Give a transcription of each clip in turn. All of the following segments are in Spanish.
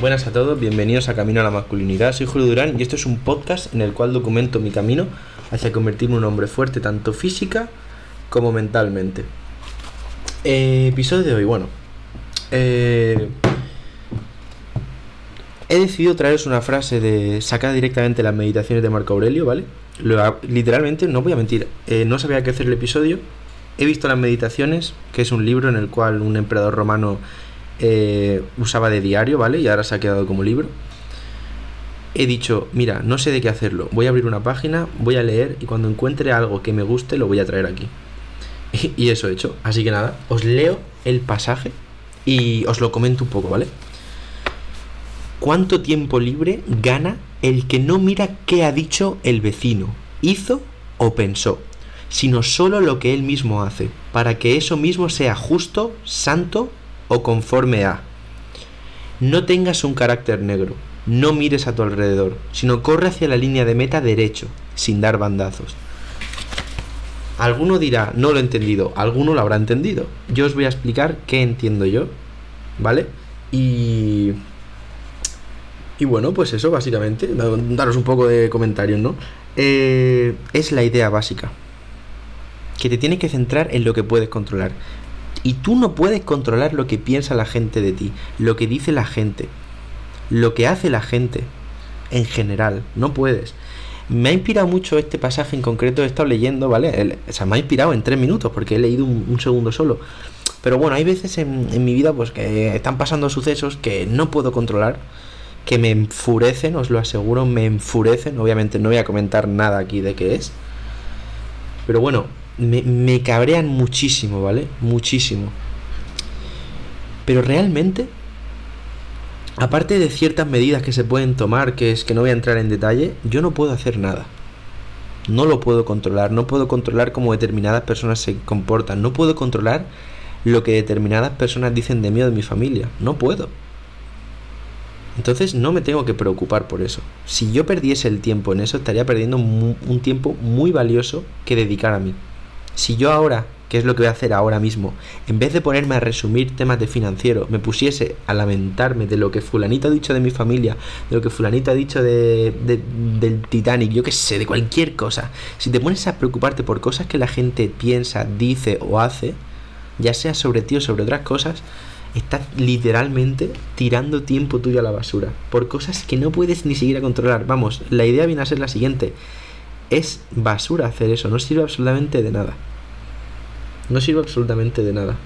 Buenas a todos, bienvenidos a Camino a la Masculinidad. Soy Julio Durán y esto es un podcast en el cual documento mi camino hacia convertirme en un hombre fuerte tanto física como mentalmente. Eh, episodio de hoy, bueno. eh, he decidido traeros una frase de sacada directamente las meditaciones de Marco Aurelio, ¿vale? Literalmente, no voy a mentir, eh, no sabía qué hacer el episodio. He visto las meditaciones, que es un libro en el cual un emperador romano eh, usaba de diario, ¿vale? Y ahora se ha quedado como libro. He dicho, mira, no sé de qué hacerlo. Voy a abrir una página, voy a leer y cuando encuentre algo que me guste lo voy a traer aquí. Y eso he hecho. Así que nada, os leo el pasaje y os lo comento un poco, ¿vale? ¿Cuánto tiempo libre gana el que no mira qué ha dicho el vecino, hizo o pensó, sino solo lo que él mismo hace, para que eso mismo sea justo, santo o conforme a? No tengas un carácter negro, no mires a tu alrededor, sino corre hacia la línea de meta derecho, sin dar bandazos. Alguno dirá, no lo he entendido, alguno lo habrá entendido. Yo os voy a explicar qué entiendo yo, ¿vale? Y... Y bueno, pues eso básicamente, da- daros un poco de comentarios, ¿no? Eh, es la idea básica. Que te tienes que centrar en lo que puedes controlar. Y tú no puedes controlar lo que piensa la gente de ti, lo que dice la gente, lo que hace la gente en general. No puedes. Me ha inspirado mucho este pasaje en concreto, he estado leyendo, ¿vale? O sea, me ha inspirado en tres minutos porque he leído un, un segundo solo. Pero bueno, hay veces en, en mi vida pues que están pasando sucesos que no puedo controlar, que me enfurecen, os lo aseguro, me enfurecen. Obviamente no voy a comentar nada aquí de qué es. Pero bueno, me, me cabrean muchísimo, ¿vale? Muchísimo. Pero realmente, aparte de ciertas medidas que se pueden tomar, que es que no voy a entrar en detalle, yo no puedo hacer nada. No lo puedo controlar, no puedo controlar cómo determinadas personas se comportan, no puedo controlar lo que determinadas personas dicen de mí o de mi familia, no puedo. Entonces no me tengo que preocupar por eso. Si yo perdiese el tiempo en eso, estaría perdiendo un tiempo muy valioso que dedicar a mí. Si yo ahora, que es lo que voy a hacer ahora mismo, en vez de ponerme a resumir temas de financiero, me pusiese a lamentarme de lo que fulanito ha dicho de mi familia, de lo que fulanito ha dicho de, de- del Titanic, yo qué sé, de cualquier cosa. Si te pones a preocuparte por cosas que la gente piensa, dice o hace, ya sea sobre ti o sobre otras cosas, estás literalmente tirando tiempo tuyo a la basura por cosas que no puedes ni siquiera controlar. Vamos, la idea viene a ser la siguiente. Es basura hacer eso, no sirve absolutamente de nada. No sirve absolutamente de nada.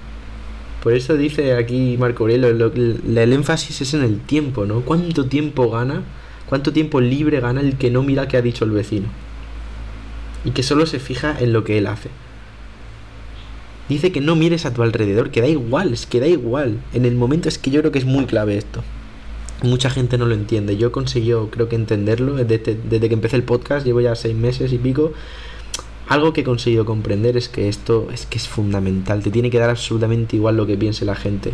Por eso dice aquí Marco Aurelio, el, el énfasis es en el tiempo, ¿no? ¿Cuánto tiempo gana? ¿Cuánto tiempo libre gana el que no mira qué ha dicho el vecino? Y que solo se fija en lo que él hace. Dice que no mires a tu alrededor, que da igual, es que da igual. En el momento es que yo creo que es muy clave esto. Mucha gente no lo entiende. Yo he conseguido, creo que entenderlo desde, desde que empecé el podcast, llevo ya seis meses y pico. Algo que he conseguido comprender es que esto es que es fundamental. Te tiene que dar absolutamente igual lo que piense la gente.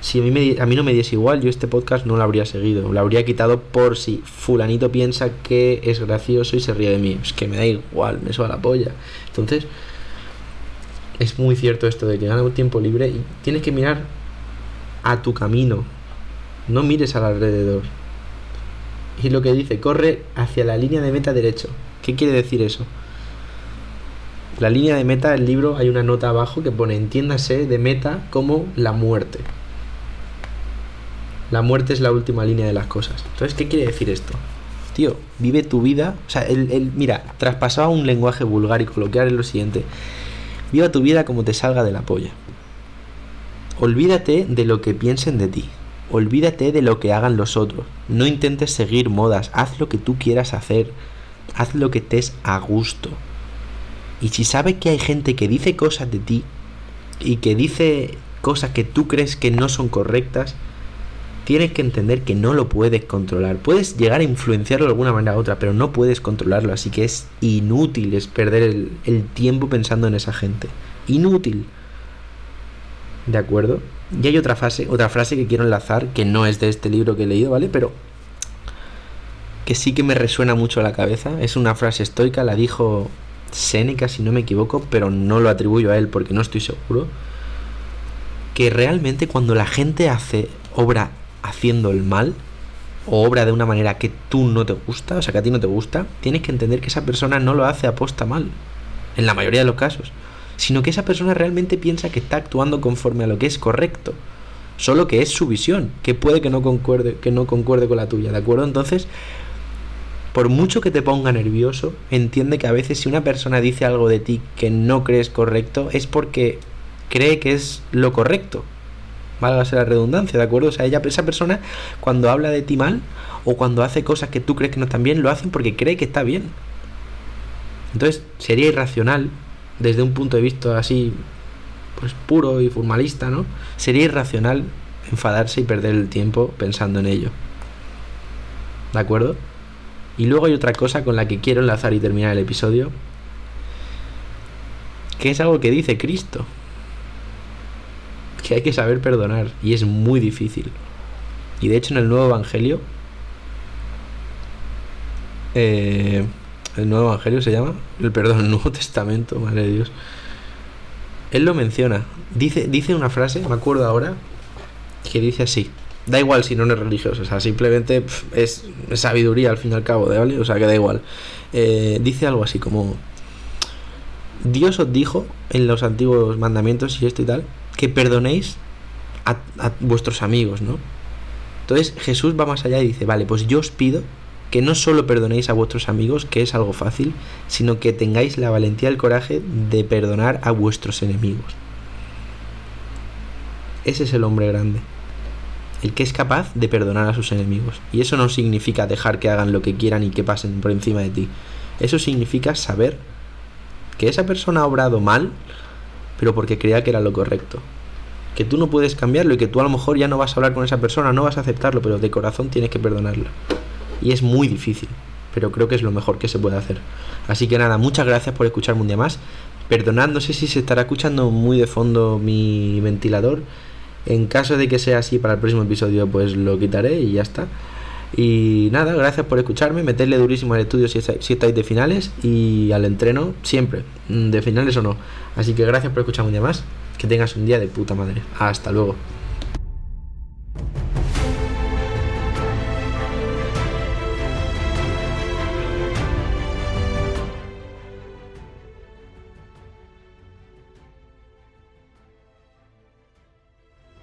Si a mí, me- a mí no me diese igual, yo este podcast no lo habría seguido. Lo habría quitado por si fulanito piensa que es gracioso y se ríe de mí. Es que me da igual, me suena la polla. Entonces, es muy cierto esto de que gana un tiempo libre y tienes que mirar a tu camino. No mires al alrededor. Y lo que dice, corre hacia la línea de meta derecho. ¿Qué quiere decir eso? La línea de meta del libro hay una nota abajo que pone entiéndase de meta como la muerte. La muerte es la última línea de las cosas. Entonces, ¿qué quiere decir esto? Tío, vive tu vida. O sea, el, mira, traspasado a un lenguaje vulgar y coloquial es lo siguiente. Viva tu vida como te salga de la polla. Olvídate de lo que piensen de ti. Olvídate de lo que hagan los otros. No intentes seguir modas. Haz lo que tú quieras hacer. Haz lo que te es a gusto. Y si sabes que hay gente que dice cosas de ti y que dice cosas que tú crees que no son correctas, tienes que entender que no lo puedes controlar. Puedes llegar a influenciarlo de alguna manera u otra, pero no puedes controlarlo. Así que es inútil es perder el, el tiempo pensando en esa gente. Inútil. ¿De acuerdo? Y hay otra frase, otra frase que quiero enlazar, que no es de este libro que he leído, ¿vale? Pero que sí que me resuena mucho a la cabeza. Es una frase estoica, la dijo Séneca, si no me equivoco, pero no lo atribuyo a él porque no estoy seguro. Que realmente cuando la gente hace obra haciendo el mal, o obra de una manera que tú no te gusta, o sea, que a ti no te gusta, tienes que entender que esa persona no lo hace aposta mal, en la mayoría de los casos, sino que esa persona realmente piensa que está actuando conforme a lo que es correcto, solo que es su visión, que puede que no concuerde, que no concuerde con la tuya, ¿de acuerdo? Entonces, por mucho que te ponga nervioso, entiende que a veces si una persona dice algo de ti que no crees correcto, es porque cree que es lo correcto. Válgase la redundancia, ¿de acuerdo? O sea, ella, esa persona, cuando habla de ti mal o cuando hace cosas que tú crees que no están bien, lo hacen porque cree que está bien. Entonces, sería irracional, desde un punto de vista así, pues puro y formalista, ¿no? Sería irracional enfadarse y perder el tiempo pensando en ello. ¿De acuerdo? Y luego hay otra cosa con la que quiero enlazar y terminar el episodio, que es algo que dice Cristo, que hay que saber perdonar y es muy difícil. Y de hecho en el nuevo Evangelio, eh, el nuevo Evangelio se llama, el perdón, el Nuevo Testamento, madre de Dios. Él lo menciona, dice, dice una frase, me acuerdo ahora, que dice así, Da igual si no es religioso, o sea, simplemente es, sabiduría al fin y al cabo, ¿vale? O sea, que da igual. Eh, dice algo así como: Dios os dijo en los antiguos mandamientos y esto y tal, que perdonéis a, a vuestros amigos, ¿no? Entonces Jesús va más allá y dice: Vale, pues yo os pido que no solo perdonéis a vuestros amigos, que es algo fácil, sino que tengáis la valentía y el coraje de perdonar a vuestros enemigos. Ese es el hombre grande el que es capaz de perdonar a sus enemigos. Y eso no significa dejar que hagan lo que quieran y que pasen por encima de ti. Eso significa saber que esa persona ha obrado mal, pero porque creía que era lo correcto. Que tú no puedes cambiarlo y que tú a lo mejor ya no vas a hablar con esa persona, no vas a aceptarlo, pero de corazón tienes que perdonarlo. Y es muy difícil, pero creo que es lo mejor que se puede hacer. Así que nada, muchas gracias por escucharme un día más. Perdonad, si se estará escuchando muy de fondo mi ventilador en caso de que sea así para el próximo episodio, pues lo quitaré y ya está. Y nada, gracias por escucharme, meterle durísimo al estudio si, estáis de finales y al entreno siempre, mm, de finales o no. Así que gracias por escucharme un día más, que tengas un día de puta madre. Hasta luego.